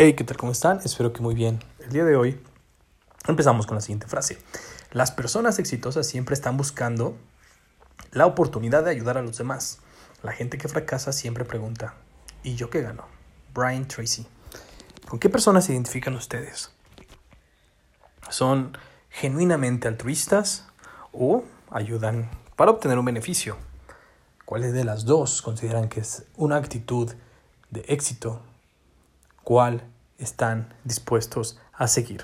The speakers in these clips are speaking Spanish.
Hey, ¿qué tal? ¿Cómo están? Espero que muy bien. El día de hoy empezamos con la siguiente frase. Las personas exitosas siempre están buscando la oportunidad de ayudar a los demás. La gente que fracasa siempre pregunta, ¿y yo qué gano? Brian Tracy. ¿Con qué personas se identifican ustedes? ¿Son genuinamente altruistas o ayudan para obtener un beneficio? ¿Cuáles de las dos consideran que es una actitud de éxito cuál están dispuestos a seguir.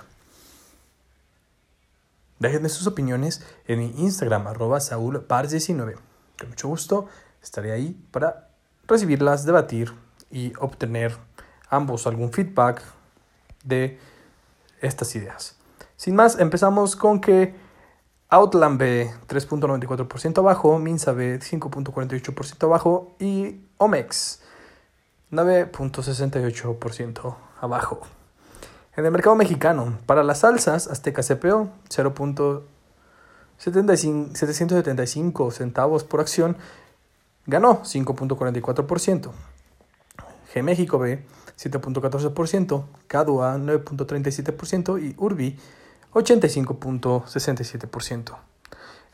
Déjenme sus opiniones en mi Instagram, arroba saulpars19. Con mucho gusto estaré ahí para recibirlas, debatir y obtener ambos algún feedback de estas ideas. Sin más, empezamos con que Outland B 3.94% abajo, Minsa B 5.48% abajo y Omex 9.68% abajo. En el mercado mexicano, para las salsas, Azteca CPO 0.775 centavos por acción, ganó 5.44%. G México B 7.14%, Cadua 9.37% y Urbi 85.67%.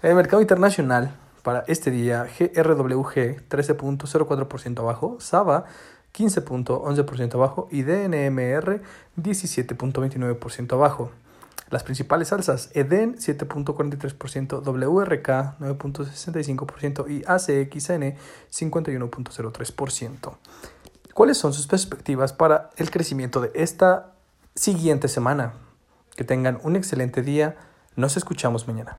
En el mercado internacional, para este día, GRWG 13.04% abajo, Saba 15.11% abajo y DNMR 17.29% abajo. Las principales salsas, EDEN 7.43%, WRK 9.65% y ACXN 51.03%. ¿Cuáles son sus perspectivas para el crecimiento de esta siguiente semana? Que tengan un excelente día. Nos escuchamos mañana.